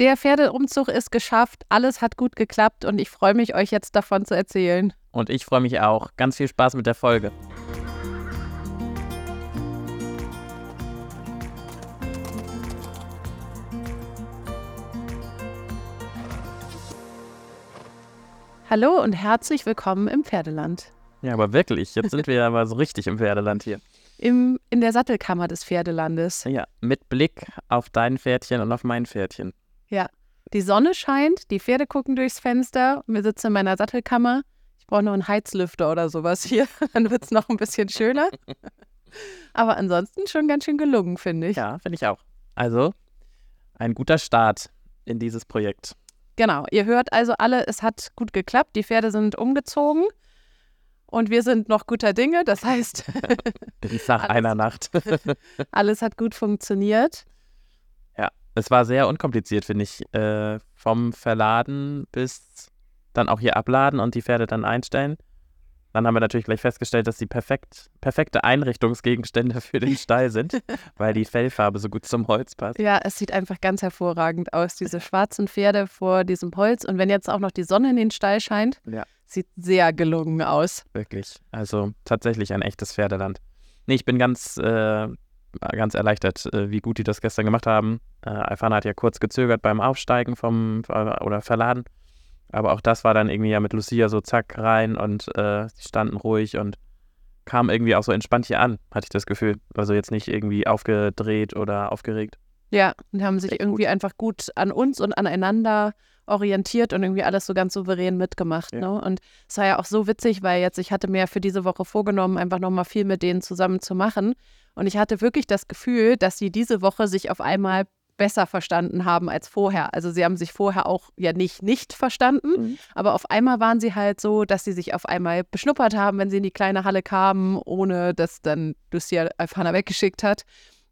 Der Pferdeumzug ist geschafft, alles hat gut geklappt und ich freue mich, euch jetzt davon zu erzählen. Und ich freue mich auch. Ganz viel Spaß mit der Folge. Hallo und herzlich willkommen im Pferdeland. Ja, aber wirklich, jetzt sind wir aber so richtig im Pferdeland hier. Im, in der Sattelkammer des Pferdelandes. Ja, mit Blick auf dein Pferdchen und auf mein Pferdchen. Ja, die Sonne scheint, die Pferde gucken durchs Fenster wir sitzen in meiner Sattelkammer. Ich brauche noch einen Heizlüfter oder sowas hier, dann wird es noch ein bisschen schöner. Aber ansonsten schon ganz schön gelungen, finde ich. Ja, finde ich auch. Also, ein guter Start in dieses Projekt. Genau, ihr hört also alle, es hat gut geklappt, die Pferde sind umgezogen und wir sind noch guter Dinge. Das heißt, nach einer Nacht. alles hat gut funktioniert. Es war sehr unkompliziert, finde ich. Äh, vom Verladen bis dann auch hier abladen und die Pferde dann einstellen. Dann haben wir natürlich gleich festgestellt, dass sie perfekt, perfekte Einrichtungsgegenstände für den Stall sind, weil die Fellfarbe so gut zum Holz passt. Ja, es sieht einfach ganz hervorragend aus, diese schwarzen Pferde vor diesem Holz. Und wenn jetzt auch noch die Sonne in den Stall scheint, ja. sieht sehr gelungen aus. Wirklich. Also tatsächlich ein echtes Pferdeland. Nee, ich bin ganz, äh, ganz erleichtert, äh, wie gut die das gestern gemacht haben. Äh, Alfana hat ja kurz gezögert beim Aufsteigen vom oder Verladen. Aber auch das war dann irgendwie ja mit Lucia so zack rein und äh, sie standen ruhig und kam irgendwie auch so entspannt hier an, hatte ich das Gefühl. Also jetzt nicht irgendwie aufgedreht oder aufgeregt. Ja, und haben sich irgendwie gut. einfach gut an uns und aneinander orientiert und irgendwie alles so ganz souverän mitgemacht. Ja. Ne? Und es war ja auch so witzig, weil jetzt, ich hatte mir für diese Woche vorgenommen, einfach nochmal viel mit denen zusammen zu machen. Und ich hatte wirklich das Gefühl, dass sie diese Woche sich auf einmal besser verstanden haben als vorher. Also sie haben sich vorher auch ja nicht nicht verstanden, mhm. aber auf einmal waren sie halt so, dass sie sich auf einmal beschnuppert haben, wenn sie in die kleine Halle kamen, ohne dass dann Lucia Alfana weggeschickt hat.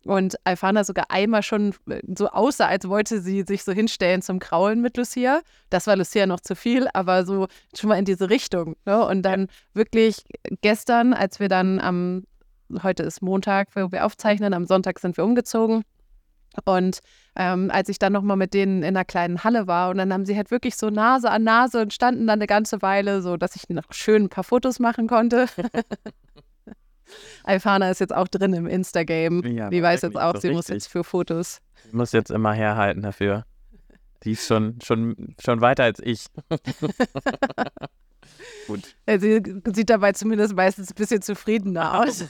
Und Alfana sogar einmal schon äh, so aussah, als wollte sie sich so hinstellen zum Kraulen mit Lucia. Das war Lucia noch zu viel, aber so schon mal in diese Richtung. Ne? Und dann wirklich gestern, als wir dann am, heute ist Montag, wo wir aufzeichnen, am Sonntag sind wir umgezogen. Und ähm, als ich dann nochmal mit denen in einer kleinen Halle war und dann haben sie halt wirklich so Nase an Nase und standen dann eine ganze Weile, so dass ich noch schön ein paar Fotos machen konnte. Alfana ist jetzt auch drin im Instagame. Ja, die weiß jetzt auch, so sie richtig. muss jetzt für Fotos. Sie muss jetzt immer herhalten dafür. Die ist schon, schon, schon weiter als ich. Gut. Sie sieht dabei zumindest meistens ein bisschen zufriedener aus.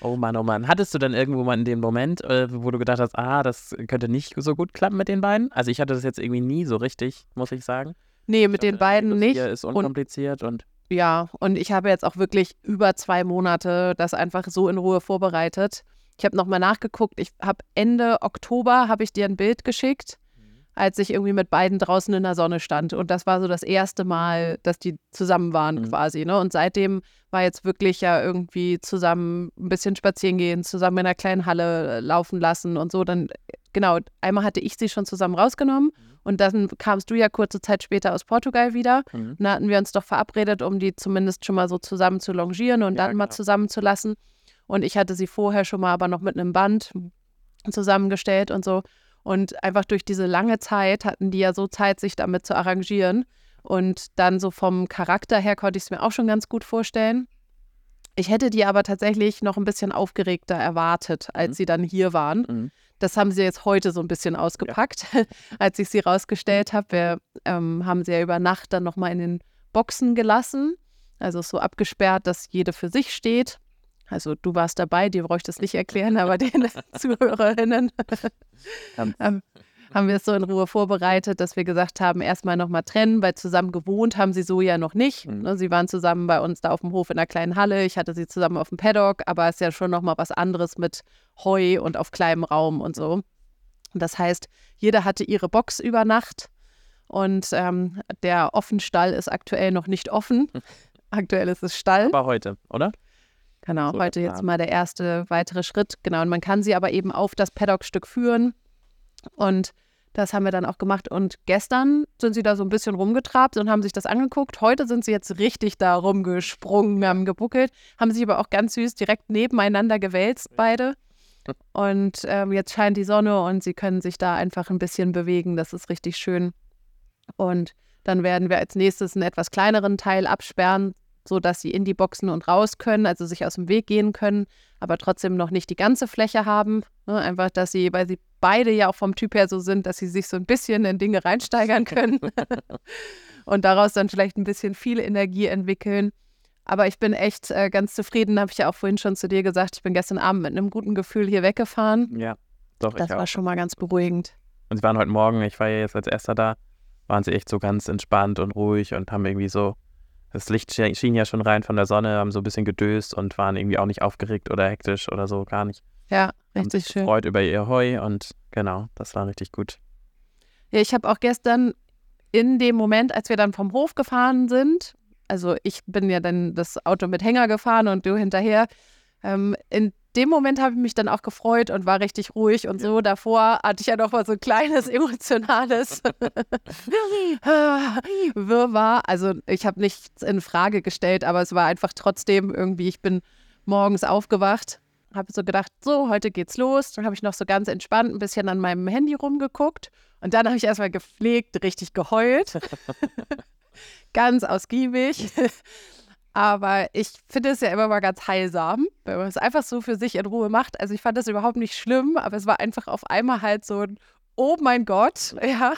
Oh Mann, oh Mann. Hattest du dann irgendwo mal in dem Moment, äh, wo du gedacht hast, ah, das könnte nicht so gut klappen mit den beiden? Also ich hatte das jetzt irgendwie nie so richtig, muss ich sagen. Nee, mit den beiden nicht. ist unkompliziert und, und ja, und ich habe jetzt auch wirklich über zwei Monate das einfach so in Ruhe vorbereitet. Ich habe nochmal nachgeguckt. Ich habe Ende Oktober habe ich dir ein Bild geschickt als ich irgendwie mit beiden draußen in der Sonne stand. Und das war so das erste Mal, dass die zusammen waren mhm. quasi. Ne? Und seitdem war jetzt wirklich ja irgendwie zusammen ein bisschen spazieren gehen, zusammen in einer kleinen Halle äh, laufen lassen und so. Dann, genau, einmal hatte ich sie schon zusammen rausgenommen. Mhm. Und dann kamst du ja kurze Zeit später aus Portugal wieder. Mhm. Und da hatten wir uns doch verabredet, um die zumindest schon mal so zusammen zu longieren und ja, dann mal zusammen zu lassen. Und ich hatte sie vorher schon mal aber noch mit einem Band zusammengestellt und so. Und einfach durch diese lange Zeit hatten die ja so Zeit, sich damit zu arrangieren. Und dann so vom Charakter her konnte ich es mir auch schon ganz gut vorstellen. Ich hätte die aber tatsächlich noch ein bisschen aufgeregter erwartet, als mhm. sie dann hier waren. Mhm. Das haben sie jetzt heute so ein bisschen ausgepackt, ja. als ich sie rausgestellt habe. Wir ähm, haben sie ja über Nacht dann nochmal in den Boxen gelassen. Also so abgesperrt, dass jede für sich steht. Also du warst dabei, dir brauche ich das nicht erklären, aber den Zuhörerinnen ähm, haben wir es so in Ruhe vorbereitet, dass wir gesagt haben, erstmal nochmal trennen, weil zusammen gewohnt haben sie so ja noch nicht. Mhm. Ne, sie waren zusammen bei uns da auf dem Hof in einer kleinen Halle, ich hatte sie zusammen auf dem Paddock, aber es ist ja schon nochmal was anderes mit Heu und auf kleinem Raum und so. Das heißt, jeder hatte ihre Box über Nacht und ähm, der Offenstall ist aktuell noch nicht offen. Aktuell ist es Stall. Aber heute, oder? Genau, so heute jetzt mal der erste weitere Schritt. Genau, und man kann sie aber eben auf das Paddock-Stück führen. Und das haben wir dann auch gemacht. Und gestern sind sie da so ein bisschen rumgetrabt und haben sich das angeguckt. Heute sind sie jetzt richtig da rumgesprungen, haben gebuckelt, haben sich aber auch ganz süß direkt nebeneinander gewälzt, beide. und ähm, jetzt scheint die Sonne und sie können sich da einfach ein bisschen bewegen. Das ist richtig schön. Und dann werden wir als nächstes einen etwas kleineren Teil absperren, sodass sie in die Boxen und raus können, also sich aus dem Weg gehen können, aber trotzdem noch nicht die ganze Fläche haben. Ne? Einfach, dass sie, weil sie beide ja auch vom Typ her so sind, dass sie sich so ein bisschen in Dinge reinsteigern können und daraus dann vielleicht ein bisschen viel Energie entwickeln. Aber ich bin echt äh, ganz zufrieden, habe ich ja auch vorhin schon zu dir gesagt. Ich bin gestern Abend mit einem guten Gefühl hier weggefahren. Ja, doch. Das war auch. schon mal ganz beruhigend. Und sie waren heute Morgen, ich war ja jetzt als erster da, waren sie echt so ganz entspannt und ruhig und haben irgendwie so das Licht schien ja schon rein von der Sonne, haben so ein bisschen gedöst und waren irgendwie auch nicht aufgeregt oder hektisch oder so, gar nicht. Ja, richtig haben schön. Freut über ihr Heu und genau, das war richtig gut. Ja, ich habe auch gestern in dem Moment, als wir dann vom Hof gefahren sind, also ich bin ja dann das Auto mit Hänger gefahren und du hinterher, ähm, in dem Moment habe ich mich dann auch gefreut und war richtig ruhig und so. Davor hatte ich ja noch mal so ein kleines emotionales Wirrwarr. Also ich habe nichts in Frage gestellt, aber es war einfach trotzdem irgendwie, ich bin morgens aufgewacht, habe so gedacht, so, heute geht's los. Dann habe ich noch so ganz entspannt ein bisschen an meinem Handy rumgeguckt und dann habe ich erstmal gepflegt, richtig geheult. ganz ausgiebig. Aber ich finde es ja immer mal ganz heilsam, wenn man es einfach so für sich in Ruhe macht. Also ich fand das überhaupt nicht schlimm, aber es war einfach auf einmal halt so ein Oh mein Gott, ja.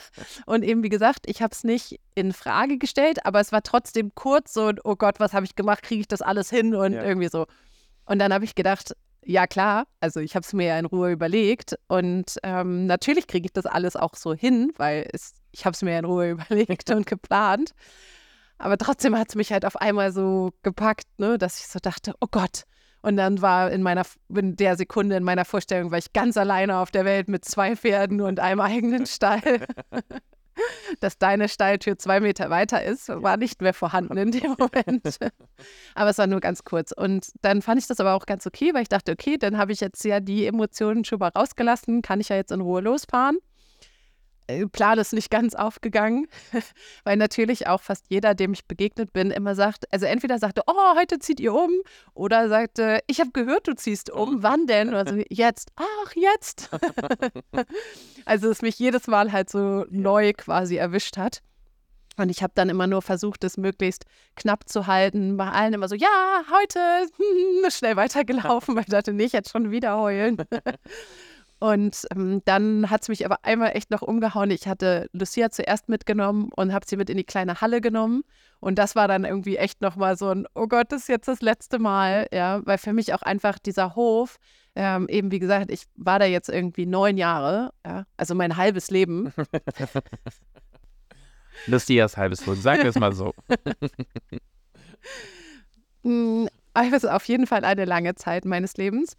Und eben, wie gesagt, ich habe es nicht in Frage gestellt, aber es war trotzdem kurz so ein Oh Gott, was habe ich gemacht? Kriege ich das alles hin? Und ja. irgendwie so. Und dann habe ich gedacht, ja klar, also ich habe es mir ja in Ruhe überlegt und ähm, natürlich kriege ich das alles auch so hin, weil es, ich habe es mir in Ruhe überlegt und geplant. Aber trotzdem hat es mich halt auf einmal so gepackt, ne, dass ich so dachte, oh Gott. Und dann war in meiner, in der Sekunde in meiner Vorstellung, war ich ganz alleine auf der Welt mit zwei Pferden und einem eigenen Stall. Dass deine Stalltür zwei Meter weiter ist, war nicht mehr vorhanden in dem Moment. aber es war nur ganz kurz. Und dann fand ich das aber auch ganz okay, weil ich dachte, okay, dann habe ich jetzt ja die Emotionen schon mal rausgelassen, kann ich ja jetzt in Ruhe losfahren. Äh, Plan ist nicht ganz aufgegangen, weil natürlich auch fast jeder, dem ich begegnet bin, immer sagt, also entweder sagte, oh, heute zieht ihr um, oder sagte, ich habe gehört, du ziehst um, wann denn? Oder so, jetzt, ach, jetzt. also es mich jedes Mal halt so neu quasi erwischt hat. Und ich habe dann immer nur versucht, es möglichst knapp zu halten. Bei allen immer so, ja, heute schnell weitergelaufen, weil ich dachte, nicht jetzt schon wieder heulen. Und ähm, dann hat es mich aber einmal echt noch umgehauen. Ich hatte Lucia zuerst mitgenommen und habe sie mit in die kleine Halle genommen. Und das war dann irgendwie echt nochmal so ein, oh Gott, das ist jetzt das letzte Mal. Ja, weil für mich auch einfach dieser Hof, ähm, eben wie gesagt, ich war da jetzt irgendwie neun Jahre, ja, also mein halbes Leben. Lucias halbes Leben, sagen wir es mal so. Hm, aber es ist auf jeden Fall eine lange Zeit meines Lebens.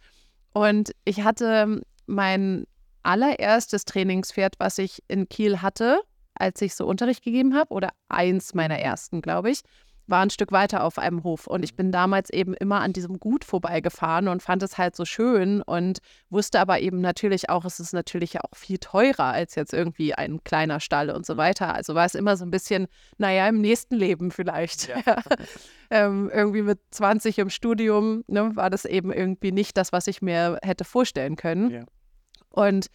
Und ich hatte mein allererstes Trainingspferd, was ich in Kiel hatte, als ich so Unterricht gegeben habe, oder eins meiner ersten, glaube ich, war ein Stück weiter auf einem Hof. Und ich bin damals eben immer an diesem Gut vorbeigefahren und fand es halt so schön und wusste aber eben natürlich auch, es ist natürlich ja auch viel teurer als jetzt irgendwie ein kleiner Stall und so weiter. Also war es immer so ein bisschen, naja, im nächsten Leben vielleicht. Ja. ähm, irgendwie mit 20 im Studium ne, war das eben irgendwie nicht das, was ich mir hätte vorstellen können. Ja. Und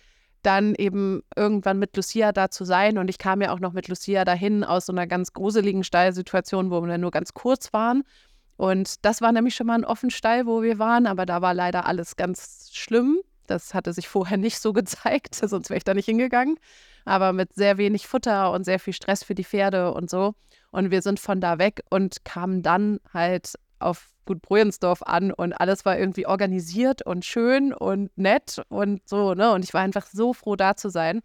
dann eben irgendwann mit Lucia da zu sein. Und ich kam ja auch noch mit Lucia dahin aus so einer ganz gruseligen Stallsituation, wo wir nur ganz kurz waren. Und das war nämlich schon mal ein offener Stall, wo wir waren, aber da war leider alles ganz schlimm. Das hatte sich vorher nicht so gezeigt, sonst wäre ich da nicht hingegangen. Aber mit sehr wenig Futter und sehr viel Stress für die Pferde und so. Und wir sind von da weg und kamen dann halt auf Gut Brojensdorf an und alles war irgendwie organisiert und schön und nett und so, ne? Und ich war einfach so froh, da zu sein.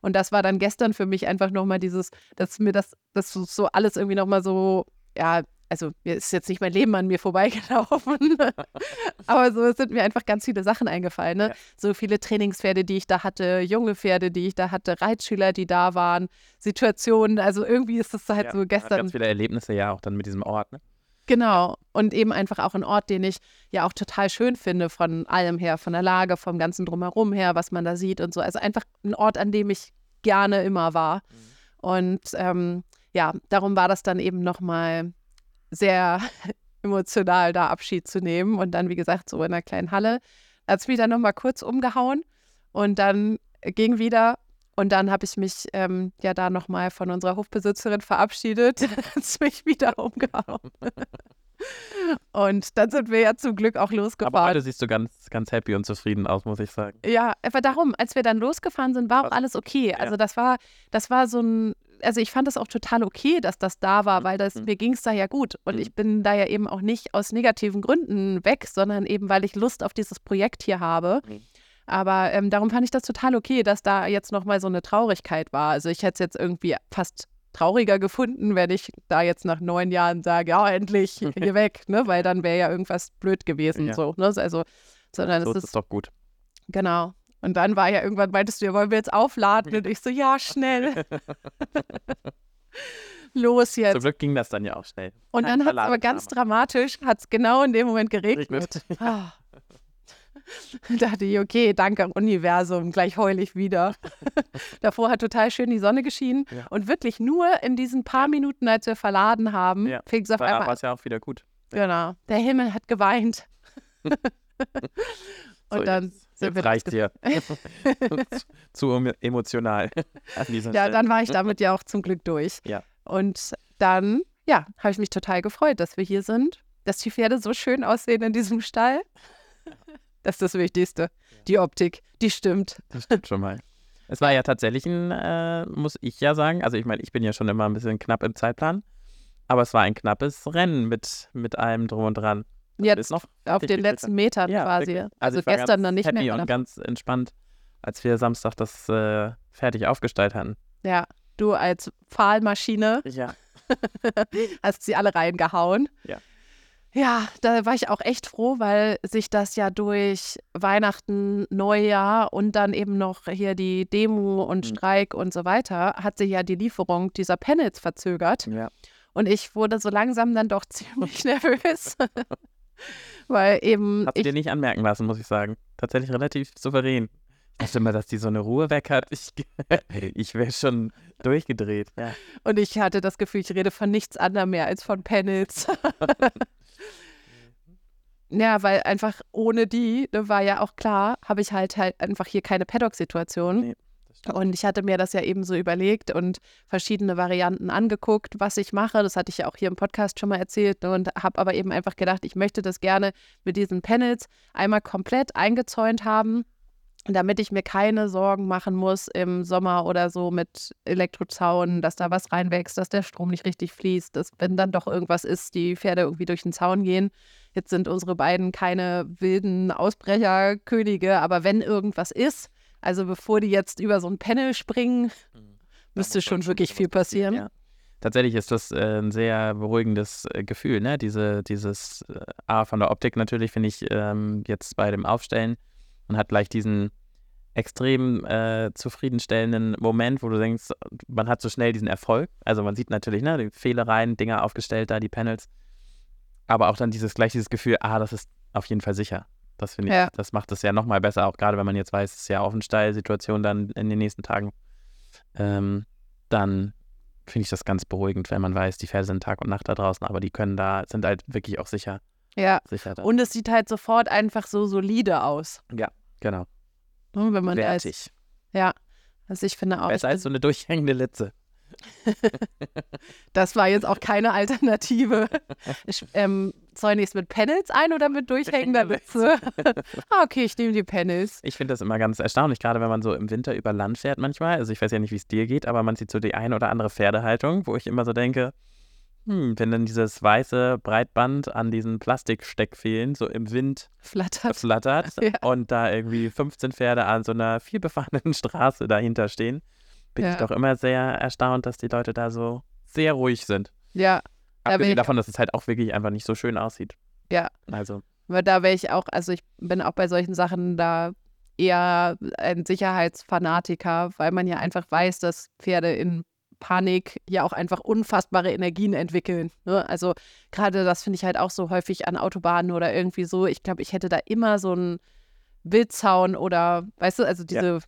Und das war dann gestern für mich einfach nochmal dieses, dass mir das, das so alles irgendwie nochmal so, ja, also mir ist jetzt nicht mein Leben an mir vorbeigelaufen, aber so sind mir einfach ganz viele Sachen eingefallen. Ne? Ja. So viele Trainingspferde, die ich da hatte, junge Pferde, die ich da hatte, Reitschüler, die da waren, Situationen. Also irgendwie ist das halt ja, so gestern. Ganz viele Erlebnisse ja auch dann mit diesem Ort. Ne? Genau. Und eben einfach auch ein Ort, den ich ja auch total schön finde, von allem her, von der Lage, vom ganzen Drumherum her, was man da sieht und so. Also einfach ein Ort, an dem ich gerne immer war. Mhm. Und ähm, ja, darum war das dann eben nochmal sehr emotional, da Abschied zu nehmen. Und dann, wie gesagt, so in einer kleinen Halle hat es mich dann nochmal kurz umgehauen und dann ging wieder. Und dann habe ich mich ähm, ja da nochmal von unserer Hofbesitzerin verabschiedet, hat es mich wieder umgehauen. Und dann sind wir ja zum Glück auch Aber losgefahren. heute siehst du ganz, ganz happy und zufrieden aus, muss ich sagen. Ja, aber darum, als wir dann losgefahren sind, war auch alles okay. Also das war, das war so ein, also ich fand es auch total okay, dass das da war, weil das, Mhm. mir ging es da ja gut. Und Mhm. ich bin da ja eben auch nicht aus negativen Gründen weg, sondern eben, weil ich Lust auf dieses Projekt hier habe. Mhm. Aber ähm, darum fand ich das total okay, dass da jetzt nochmal so eine Traurigkeit war. Also ich hätte es jetzt irgendwie fast trauriger gefunden, wenn ich da jetzt nach neun Jahren sage, ja, endlich hier weg, ne? Weil dann wäre ja irgendwas blöd gewesen. Ja. So, ne? Also, sondern So es ist ist doch gut. Genau. Und dann war ja irgendwann, meintest du, ja, wollen wir jetzt aufladen? Und ich so, ja, schnell. Los Zum jetzt. Glück ging das dann ja auch schnell. Und kein dann hat es aber ganz dramatisch, hat es genau in dem Moment geregnet. Regnet. Ah. dachte ich, okay, danke Universum, gleich heul ich wieder. Davor hat total schön die Sonne geschienen. Ja. Und wirklich nur in diesen paar Minuten, als wir verladen haben, Ja. fing es auf Danach war einmal es ja auch wieder gut. Genau. Der Himmel hat geweint. Und So, dann jetzt, sind jetzt reicht dir. zu em- emotional. Ja, Stelle. dann war ich damit ja auch zum Glück durch. Ja. Und dann, ja, habe ich mich total gefreut, dass wir hier sind, dass die Pferde so schön aussehen in diesem Stall. Das ist das Wichtigste. Die Optik, die stimmt. Das stimmt schon mal. Es war ja tatsächlich ein, äh, muss ich ja sagen, also ich meine, ich bin ja schon immer ein bisschen knapp im Zeitplan, aber es war ein knappes Rennen mit, mit allem drum und dran. Jetzt Ist noch auf den letzten Metern Ja, quasi. Also, war gestern dann nicht happy mehr. und oder? ganz entspannt, als wir Samstag das äh, fertig aufgestellt hatten. Ja, du als Pfahlmaschine Ja. hast sie alle reingehauen. Ja. Ja, da war ich auch echt froh, weil sich das ja durch Weihnachten, Neujahr und dann eben noch hier die Demo und Mhm. Streik und so weiter, hat sich ja die Lieferung dieser Panels verzögert. ja. Und ich wurde so langsam dann doch ziemlich nervös. weil eben Hat sie ich, dir nicht anmerken lassen, muss ich sagen. Tatsächlich relativ souverän. Ich dachte immer, dass die so eine Ruhe weg hat. Ich, ich wäre schon durchgedreht. Ja. und ich hatte das Gefühl, ich rede von nichts anderem mehr als von Panels. Ja, weil einfach ohne die, ne, war ja auch klar, habe ich halt halt einfach hier keine Paddock-Situation. Nee. Und ich hatte mir das ja eben so überlegt und verschiedene Varianten angeguckt, was ich mache. Das hatte ich ja auch hier im Podcast schon mal erzählt ne, und habe aber eben einfach gedacht, ich möchte das gerne mit diesen Panels einmal komplett eingezäunt haben, damit ich mir keine Sorgen machen muss im Sommer oder so mit Elektrozaun, dass da was reinwächst, dass der Strom nicht richtig fließt, dass wenn dann doch irgendwas ist, die Pferde irgendwie durch den Zaun gehen. Jetzt sind unsere beiden keine wilden Ausbrecherkönige, aber wenn irgendwas ist, also bevor die jetzt über so ein Panel springen, Da müsste schon wirklich viel passieren. Ja. Tatsächlich ist das äh, ein sehr beruhigendes äh, Gefühl, ne? Diese, dieses äh, A von der Optik natürlich, finde ich, ähm, jetzt bei dem Aufstellen. Man hat gleich diesen extrem äh, zufriedenstellenden Moment, wo du denkst, man hat so schnell diesen Erfolg. Also man sieht natürlich, ne, die Fehlereien, Dinger aufgestellt, da die Panels. Aber auch dann dieses gleich dieses Gefühl, ah, das ist auf jeden Fall sicher. Das finde ich, Ja. das macht es ja nochmal besser, auch gerade wenn man jetzt weiß, es ist ja Offenstall-Situation dann in den nächsten Tagen. Ähm, dann finde ich das ganz beruhigend, wenn man weiß, die Pferde sind Tag und Nacht da draußen, aber die können da, sind halt wirklich auch sicher, Ja. sicher da. Und es sieht halt sofort einfach so solide aus. Genau. ne, Wenn man. Wertig. Ja. Also ich finde auch, Besser als so eine durchhängende Litze. das war jetzt auch keine Alternative. Ich, ähm, zäune ich es mit Panels ein oder mit durchhängender Witze? ah, okay, ich nehme die Panels. Ich finde das immer ganz erstaunlich, gerade wenn man so im Winter über Land fährt manchmal. Also ich weiß ja nicht, wie es dir geht, aber man sieht so die eine oder andere Pferdehaltung, wo ich immer so denke, hm, wenn dann dieses weiße Breitband an diesen Plastiksteckfehlen so im Wind Flattert. flattert Ja. und da irgendwie 15 Pferde an so einer vielbefahrenen Straße dahinter stehen, bin Ja. ich doch immer sehr erstaunt, dass die Leute da so sehr ruhig sind. Ja, Da Abgesehen ich- davon, dass es halt auch wirklich einfach nicht so schön aussieht. Ja. Also, aber da wäre ich auch, also ich bin auch bei solchen Sachen da eher ein Sicherheitsfanatiker, weil man ja einfach weiß, dass Pferde in Panik ja auch einfach unfassbare Energien entwickeln. Ne? Also gerade das finde ich halt auch so häufig an Autobahnen oder irgendwie so. Ich glaube, ich hätte da immer so einen Wildzaun oder, weißt du, also diese,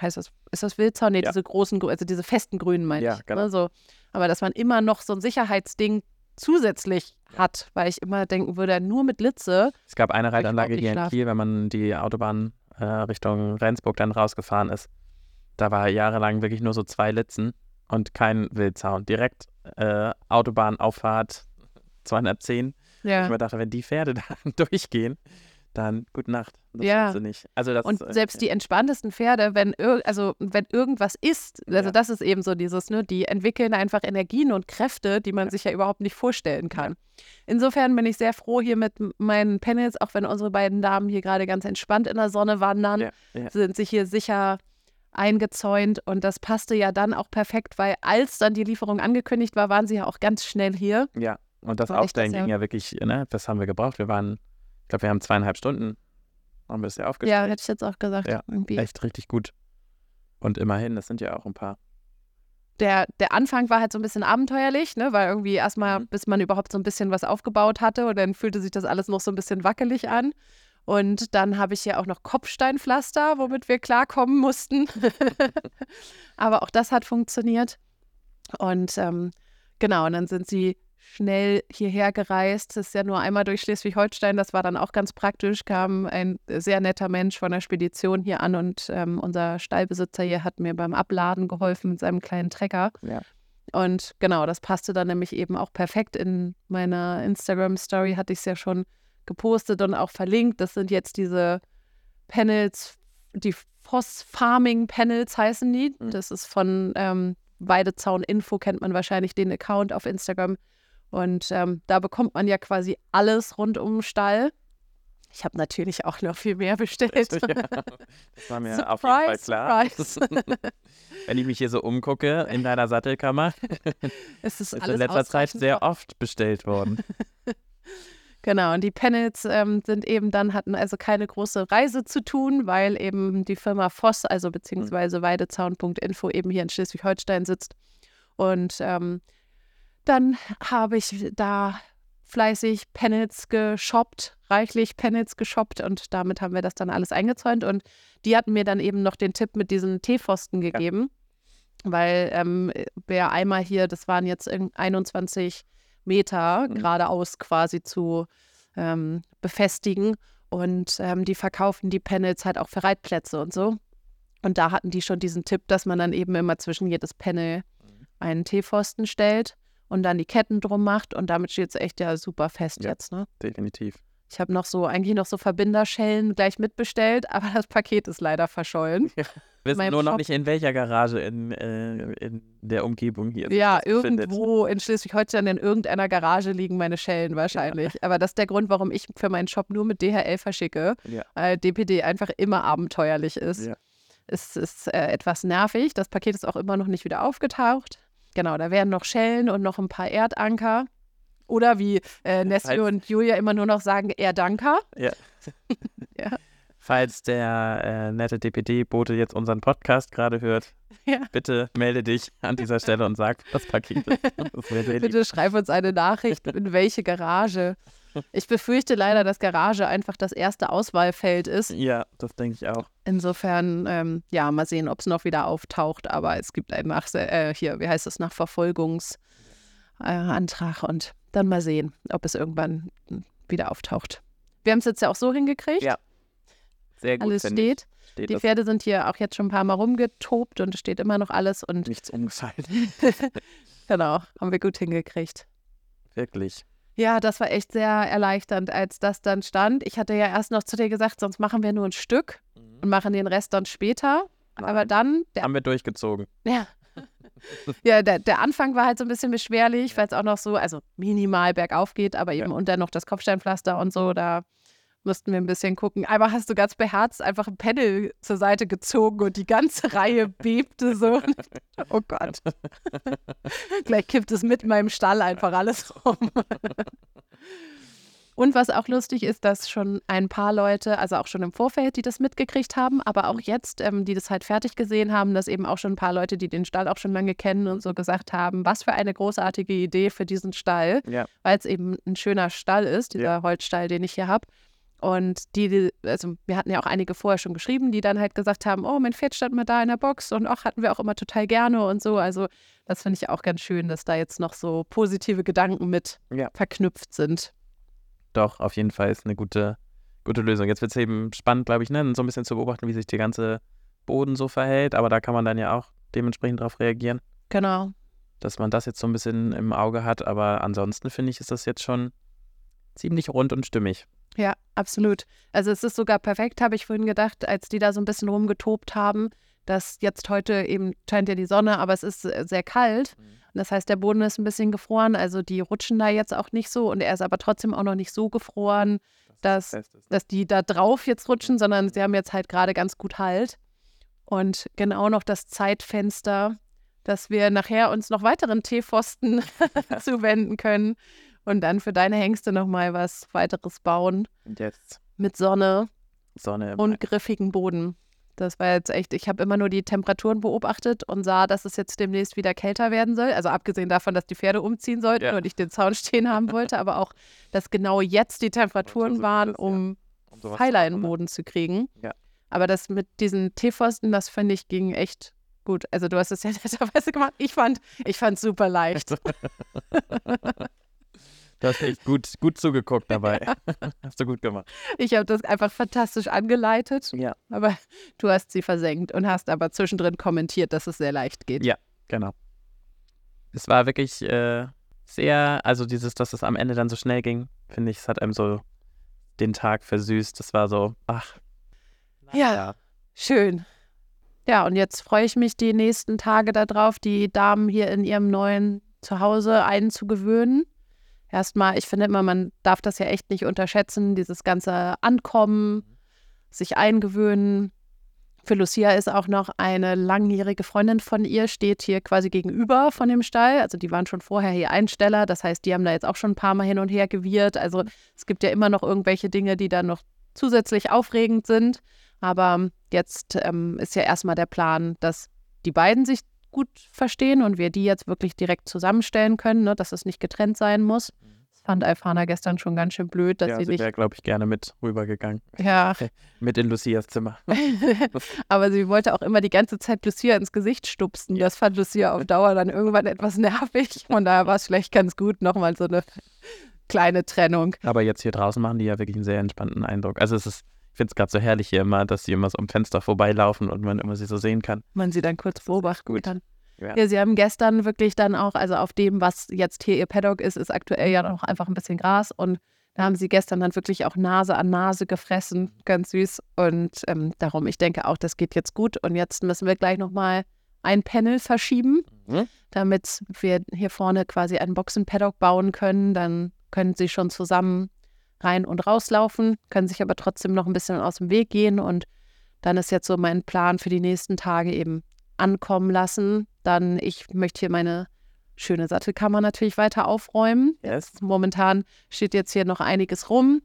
heißt das, ist das Wildzaun? Nee, Ja. diese großen, also diese festen Grünen meine Ja, ich. genau. Ne? So. Aber dass man immer noch so ein Sicherheitsding zusätzlich hat, weil ich immer denken würde, nur mit Litze. Es gab eine Reitanlage hier in. Kiel, wenn man die Autobahn äh, Richtung Rendsburg dann rausgefahren ist. Da war jahrelang wirklich nur so zwei Litzen und kein Wildzaun. Direkt äh, Autobahnauffahrt 210. Ja. Ich mir dachte, wenn die Pferde da durchgehen, dann gute Nacht. Das Ja. du nicht. Also das, Und äh, selbst die entspanntesten Pferde, wenn, also, wenn irgendwas ist, also Ja. das ist eben so dieses, ne, die entwickeln einfach Energien und Kräfte, die man sich ja überhaupt nicht vorstellen kann. Insofern bin ich sehr froh hier mit meinen Panels, auch wenn unsere beiden Damen hier gerade ganz entspannt in der Sonne wandern, Ja, ja. sind sich hier sicher eingezäunt und das passte ja dann auch perfekt, weil als dann die Lieferung angekündigt war, waren sie ja auch ganz schnell hier. Ja, und das Aufstellen das ja- ging ja wirklich, ne, das haben wir gebraucht. Wir waren, ich glaube, wir haben zweieinhalb Stunden, haben wir es ja Ja, aufgestellt. hätte ich jetzt auch gesagt. Ja, irgendwie. Echt richtig gut. Und immerhin, das sind ja auch ein paar. der, der Anfang war halt so ein bisschen abenteuerlich, ne? weil irgendwie erstmal, Mhm. bis man überhaupt so ein bisschen was aufgebaut hatte und dann fühlte sich das alles noch so ein bisschen wackelig an. Und dann habe ich ja auch noch Kopfsteinpflaster, womit wir klarkommen mussten. Aber auch das hat funktioniert. Und ähm, genau, und dann sind sie schnell hierher gereist. Das ist ja nur einmal durch Schleswig-Holstein. Das war dann auch ganz praktisch. Kam ein sehr netter Mensch von der Spedition hier an und ähm, unser Stallbesitzer hier hat mir beim Abladen geholfen mit seinem kleinen Trecker. Ja. Und genau, das passte dann nämlich eben auch perfekt in meiner Instagram-Story, hatte ich es ja schon gepostet und auch verlinkt. Das sind jetzt diese Panels, die Voss Farming Panels heißen die. Mhm. Das ist von ähm, Weidezaun Info, kennt man wahrscheinlich den Account auf Instagram. Und ähm, da bekommt man ja quasi alles rund um den Stall. Ich habe natürlich auch noch viel mehr bestellt. ja, das war mir auf jeden Fall Surprise, klar. surprise. Wenn ich mich hier so umgucke in deiner Sattelkammer, es ist ist alles in letzter Zeit sehr oft bestellt worden. Genau, und die Panels ähm, sind eben dann, hatten also keine große Reise zu tun, weil eben die Firma Voss, also beziehungsweise Weidezaun.info eben hier in Schleswig-Holstein sitzt. Und ähm, dann habe ich da fleißig Panels geshoppt, reichlich Panels geshoppt und damit haben wir das dann alles eingezäunt. Und die hatten mir dann eben noch den Tipp mit diesen T-Pfosten gegeben, weil ähm, der Eimer hier, das waren jetzt irgend- 21 Meter Mhm. geradeaus quasi zu ähm, befestigen. Und ähm, die verkaufen die Panels halt auch für Reitplätze und so. Und da hatten die schon diesen Tipp, dass man dann eben immer zwischen jedes Panel Mhm. einen T-Pfosten stellt und dann die Ketten drum macht. Und damit steht es echt ja super fest Ja. jetzt. Ne? Definitiv. Ich habe noch so, eigentlich noch so Verbinderschellen gleich mitbestellt, aber das Paket ist leider verschollen. Wir wissen nur noch Shop. nicht, in welcher Garage in, äh, in der Umgebung hier Ja, irgendwo in Schleswig-Holstein in irgendeiner Garage liegen meine Schellen wahrscheinlich. Aber das ist der Grund, warum ich für meinen Shop nur mit DHL verschicke, Ja. weil DPD einfach immer abenteuerlich ist. Ja. Es ist äh, etwas nervig. Das Paket ist auch immer noch nicht wieder aufgetaucht. Genau, da wären noch Schellen und noch ein paar Erdanker. Oder wie äh, Nessie und Julia immer nur noch sagen, Erdanker. Ja. Ja. Falls der äh, nette DPD-Bote jetzt unseren Podcast gerade hört, Ja. bitte melde dich an dieser Stelle und sag, was Paket ist. Das. Bitte schreib uns eine Nachricht, in welche Garage. Ich befürchte leider, dass Garage einfach das erste Auswahlfeld ist. Ja, das denke ich auch. Insofern, ähm, ja, mal sehen, ob es noch wieder auftaucht. Aber es gibt einen Nach äh, hier, wie heißt das, Nachverfolgungsantrag äh, und dann mal sehen, ob es irgendwann hm, wieder auftaucht. Wir haben es jetzt ja auch so hingekriegt. Ja, Sehr gut. alles steht. steht Die Pferde sind hier auch jetzt schon ein paar Mal rumgetobt und es steht immer noch alles. Und nichts umgefallen. genau, haben wir gut hingekriegt. Wirklich. Ja, das war echt sehr erleichternd, als das dann stand. Ich hatte ja erst noch zu dir gesagt, sonst machen wir nur ein Stück und machen den Rest dann später. Aber Nein. dann, der Haben wir durchgezogen. Ja. ja, der, der Anfang war halt so ein bisschen beschwerlich, weil es auch noch so, also minimal bergauf geht, aber eben Ja. dann noch das Kopfsteinpflaster und so, da mussten wir ein bisschen gucken. Einmal hast du ganz beherzt einfach ein Panel zur Seite gezogen und die ganze Reihe bebte so. oh Gott. Gleich kippt es mit meinem Stall einfach alles rum. Und was auch lustig ist, dass schon ein paar Leute, also auch schon im Vorfeld, die das mitgekriegt haben, aber auch jetzt, ähm, die das halt fertig gesehen haben, dass eben auch schon ein paar Leute, die den Stall auch schon lange kennen und so gesagt haben, was für eine großartige Idee für diesen Stall, Ja. weil es eben ein schöner Stall ist, dieser Ja. Holzstall, den ich hier habe. Und die, also wir hatten ja auch einige vorher schon geschrieben, die dann halt gesagt haben, oh, mein Pferd stand mal da in der Box und auch hatten wir auch immer total gerne und so. Also das finde ich auch ganz schön, dass da jetzt noch so positive Gedanken mit Ja. verknüpft sind. Doch, auf jeden Fall ist eine gute, gute Lösung. Jetzt wird es eben spannend, glaube ich, ne? so ein bisschen zu beobachten, wie sich der ganze Boden so verhält. Aber da kann man dann ja auch dementsprechend darauf reagieren, Genau. dass man das jetzt so ein bisschen im Auge hat. Aber ansonsten finde ich, ist das jetzt schon ziemlich rund und stimmig. Ja, absolut. Also es ist sogar perfekt, habe ich vorhin gedacht, als die da so ein bisschen rumgetobt haben, dass jetzt heute eben scheint ja die Sonne, aber es ist äh, sehr kalt. Und das heißt, der Boden ist ein bisschen gefroren, also die rutschen da jetzt auch nicht so und er ist aber trotzdem auch noch nicht so gefroren, dass, Fest ist. dass die da drauf jetzt rutschen, sondern sie haben jetzt halt gerade ganz gut Halt. Und genau noch das Zeitfenster, dass wir nachher uns noch weiteren Teepfosten zuwenden können und dann für deine Hengste nochmal was weiteres bauen Und jetzt mit Sonne Sonne. und griffigen Boden. Das war jetzt echt, ich habe immer nur die Temperaturen beobachtet und sah, dass es jetzt demnächst wieder kälter werden soll. Also abgesehen davon, dass die Pferde umziehen sollten Ja. und ich den Zaun stehen haben wollte, aber auch, dass genau jetzt die Temperaturen so waren, ist, ja. um um Pfeiler in den? Boden zu kriegen. Ja. Aber das mit diesen Teepfosten, das finde ich, ging echt gut. Also du hast es ja netterweise gemacht. Ich fand ich fand super leicht. Du hast echt gut, gut zugeguckt dabei. Hast du gut gemacht. Ich habe das einfach fantastisch angeleitet, Ja. aber du hast sie versenkt und hast aber zwischendrin kommentiert, dass es sehr leicht geht. Ja. Genau. Es war wirklich äh, sehr, also dieses, dass es am Ende dann so schnell ging, finde ich, es hat einem so den Tag versüßt. Das war so, ach. Ja. Schön. Ja, und jetzt freue ich mich die nächsten Tage darauf, die Damen hier in ihrem neuen Zuhause einzugewöhnen. Erstmal, ich finde immer, man darf das ja echt nicht unterschätzen, dieses ganze Ankommen, sich eingewöhnen. Für Lucia ist auch noch eine langjährige Freundin von ihr, steht hier quasi gegenüber von dem Stall. Also die waren schon vorher hier Einsteller, das heißt, die haben da jetzt auch schon ein paar Mal hin und her gewirrt. Also es gibt ja immer noch irgendwelche Dinge, die dann noch zusätzlich aufregend sind. Aber jetzt ähm, ist ja erstmal der Plan, dass die beiden sich gut verstehen und wir die jetzt wirklich direkt zusammenstellen können, ne, dass es nicht getrennt sein muss. Das fand Alfana gestern schon ganz schön blöd, dass ja, sie sie nicht. wäre, glaube ich, gerne mit rübergegangen. Ja, Mit in Lucias Zimmer. aber sie wollte auch immer die ganze Zeit Lucia ins Gesicht stupsen. Das fand Lucia auf Dauer dann irgendwann etwas nervig. Von daher war es vielleicht ganz gut, nochmal so eine kleine Trennung. Aber jetzt hier draußen machen die ja wirklich einen sehr entspannten Eindruck. Also es ist, ich finde es gerade so herrlich hier immer, dass sie immer so am Fenster vorbeilaufen und man immer sie so sehen kann. Man sie dann kurz beobachten gut. kann. Ja. Ja, sie haben gestern wirklich dann auch, also auf dem, was jetzt hier ihr Paddock ist, ist aktuell ja noch einfach ein bisschen Gras und da haben sie gestern dann wirklich auch Nase an Nase gefressen, ganz süß und ähm, darum, ich denke auch, das geht jetzt gut und jetzt müssen wir gleich nochmal ein Panel verschieben, Mhm. damit wir hier vorne quasi einen Boxen-Paddock bauen können, dann können sie schon zusammen rein und rauslaufen, können sich aber trotzdem noch ein bisschen aus dem Weg gehen und dann ist jetzt so mein Plan für die nächsten Tage eben ankommen lassen. Dann, ich möchte hier meine schöne Sattelkammer natürlich weiter aufräumen. Yes. Momentan steht jetzt hier noch einiges rum,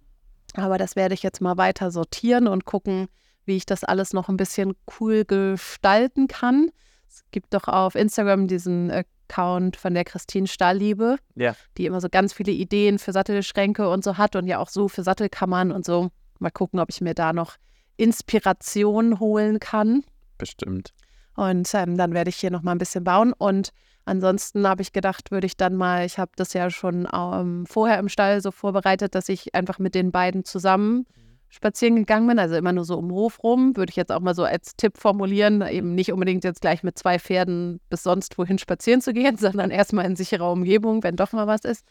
aber das werde ich jetzt mal weiter sortieren und gucken, wie ich das alles noch ein bisschen cool gestalten kann. Es gibt doch auf Instagram diesen Account von der Christine Stallliebe, Ja. die immer so ganz viele Ideen für Sattelschränke und so hat und ja auch so für Sattelkammern und so. Mal gucken, ob ich mir da noch Inspiration holen kann. Bestimmt. Und ähm, dann werde ich hier noch mal ein bisschen bauen. Und ansonsten habe ich gedacht, würde ich dann mal, ich habe das ja schon ähm, vorher im Stall so vorbereitet, dass ich einfach mit den beiden zusammen spazieren gegangen bin, also immer nur so um Hof rum, würde ich jetzt auch mal so als Tipp formulieren, eben nicht unbedingt jetzt gleich mit zwei Pferden bis sonst wohin spazieren zu gehen, sondern erstmal in sicherer Umgebung, wenn doch mal was ist.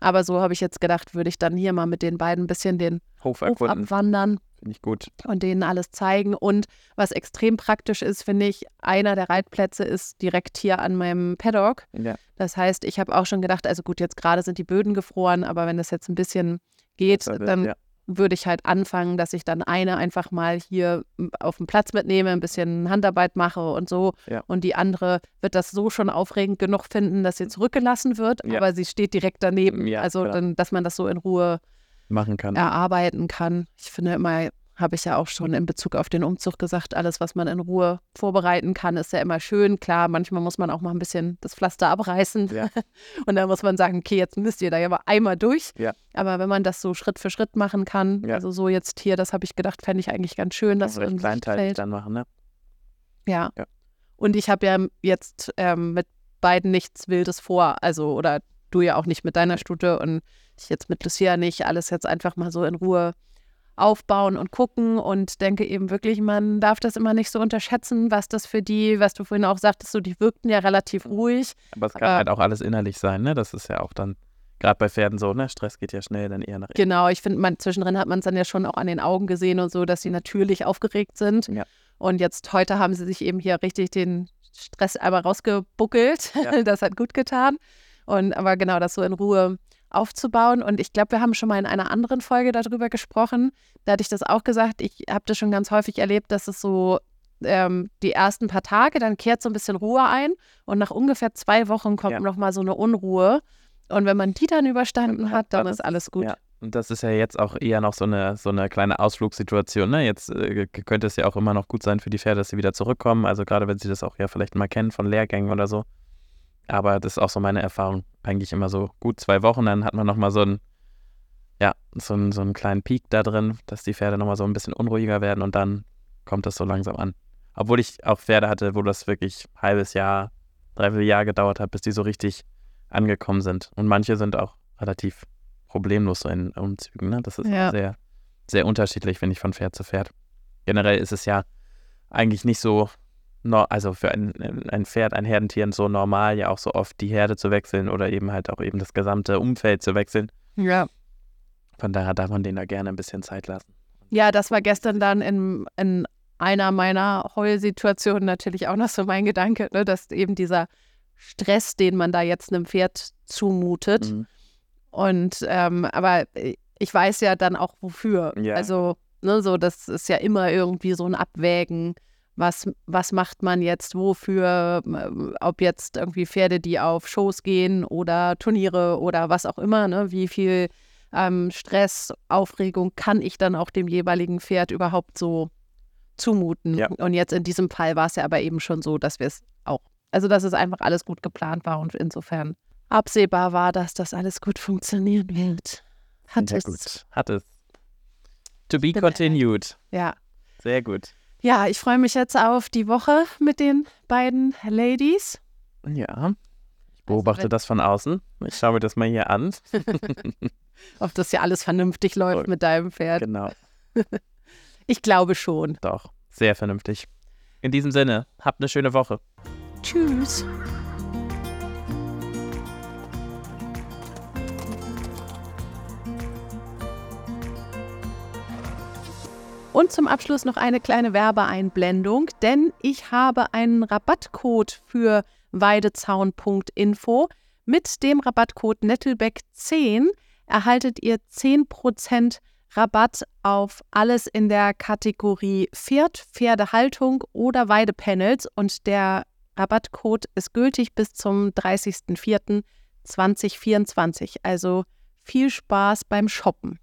Aber so habe ich jetzt gedacht, würde ich dann hier mal mit den beiden ein bisschen den Hof Hof abwandern Finde ich gut. und denen alles zeigen. Und was extrem praktisch ist, finde ich, einer der Reitplätze ist direkt hier an meinem Paddock. Ja. Das heißt, ich habe auch schon gedacht, also gut, jetzt gerade sind die Böden gefroren, aber wenn das jetzt ein bisschen geht, dann ja. Würde ich halt anfangen, dass ich dann eine einfach mal hier m, auf den Platz mitnehme, ein bisschen Handarbeit mache und so. Ja. Und die andere wird das so schon aufregend genug finden, dass sie zurückgelassen wird, Ja. aber sie steht direkt daneben. Ja, also dann, dass man das so in Ruhe Machen kann. erarbeiten kann. Ich finde immer, habe ich ja auch schon in Bezug auf den Umzug gesagt, alles, was man in Ruhe vorbereiten kann, ist ja immer schön. Klar, manchmal muss man auch mal ein bisschen das Pflaster abreißen. Ja. Und dann muss man sagen, okay, jetzt müsst ihr da ja mal einmal durch. Ja. Aber wenn man das so Schritt für Schritt machen kann, Ja. also so jetzt hier, das habe ich gedacht, fände ich eigentlich ganz schön, dass Das so recht ein kleinteilig dann machen, ne? Ja. Ja. Und ich habe ja jetzt ähm, mit beiden nichts Wildes vor. Also, oder du ja auch nicht mit deiner Stute und ich jetzt mit Lucia nicht. Alles jetzt einfach mal so in Ruhe aufbauen und gucken und denke eben wirklich, man darf das immer nicht so unterschätzen, was das für die, was du vorhin auch sagtest, so die wirkten ja relativ ruhig. Aber es kann Aber- halt auch alles innerlich sein, ne? Das ist ja auch dann, gerade bei Pferden so, ne? Stress geht ja schnell dann eher nach innen. Genau, ich finde, man zwischendrin hat man es dann ja schon auch an den Augen gesehen und so, dass sie natürlich aufgeregt sind. Ja. Und jetzt heute haben sie sich eben hier richtig den Stress einmal rausgebuckelt. Ja. Das hat gut getan. Und aber genau, das so in Ruhe aufzubauen. Und ich glaube, wir haben schon mal in einer anderen Folge darüber gesprochen. Da hatte ich das auch gesagt. Ich habe das schon ganz häufig erlebt, dass es so ähm, die ersten paar Tage, dann kehrt so ein bisschen Ruhe ein und nach ungefähr zwei Wochen kommt Ja. noch mal so eine Unruhe. Und wenn man die dann überstanden hat, dann ist alles gut. Ja. Und das ist ja jetzt auch eher noch so eine, so eine kleine Ausflugssituation. Ne? Jetzt äh, könnte es ja auch immer noch gut sein für die Pferde, dass sie wieder zurückkommen. Also gerade wenn sie das auch ja vielleicht mal kennen von Lehrgängen oder so. Aber das ist auch so meine Erfahrung. Eigentlich immer so gut zwei Wochen, dann hat man nochmal so einen, ja, so einen, so einen kleinen Peak da drin, dass die Pferde nochmal so ein bisschen unruhiger werden und dann kommt das so langsam an. Obwohl ich auch Pferde hatte, wo das wirklich ein halbes Jahr, dreiviertel Jahr gedauert hat, bis die so richtig angekommen sind. Und manche sind auch relativ problemlos so in Umzügen. Ne? Das ist Ja. sehr, sehr unterschiedlich, finde ich, von Pferd zu Pferd. Generell ist es ja eigentlich nicht so, no, also für ein, ein Pferd, ein Herdentier so normal, ja auch so oft die Herde zu wechseln oder eben halt auch eben das gesamte Umfeld zu wechseln. Ja. Von daher darf man denen da gerne ein bisschen Zeit lassen. Ja, das war gestern dann in, in einer meiner Heulsituationen natürlich auch noch so mein Gedanke, ne, dass eben dieser Stress, den man da jetzt einem Pferd zumutet. Mhm. Und ähm, aber ich weiß ja dann auch wofür. Ja. Also, ne, so, das ist ja immer irgendwie so ein Abwägen. Was, was macht man jetzt wofür? Ob jetzt irgendwie Pferde, die auf Shows gehen oder Turniere oder was auch immer, ne? Wie viel ähm, Stress, Aufregung kann ich dann auch dem jeweiligen Pferd überhaupt so zumuten? Ja. Und jetzt in diesem Fall war es ja aber eben schon so, dass wir es auch, also dass es einfach alles gut geplant war und insofern absehbar war, dass das alles gut funktionieren wird. Hat Sehr es. gut. Hat es. To be continued. Ja. Sehr gut. Ja, ich freue mich jetzt auf die Woche mit den beiden Ladies. Ja. Ich beobachte wenn- das von außen. Ich schaue mir das mal hier an. Ob das ja alles vernünftig läuft Voll. mit deinem Pferd. Genau. Ich glaube schon. Doch. Sehr vernünftig. In diesem Sinne, habt eine schöne Woche. Tschüss. Und zum Abschluss noch eine kleine Werbeeinblendung, denn ich habe einen Rabattcode für weidezaun.info. Mit dem Rabattcode Nettelbeck10 erhaltet ihr 10% Rabatt auf alles in der Kategorie Pferd, Pferdehaltung oder Weidepanels und der Rabattcode ist gültig bis zum 30.04.2024. Also viel Spaß beim Shoppen.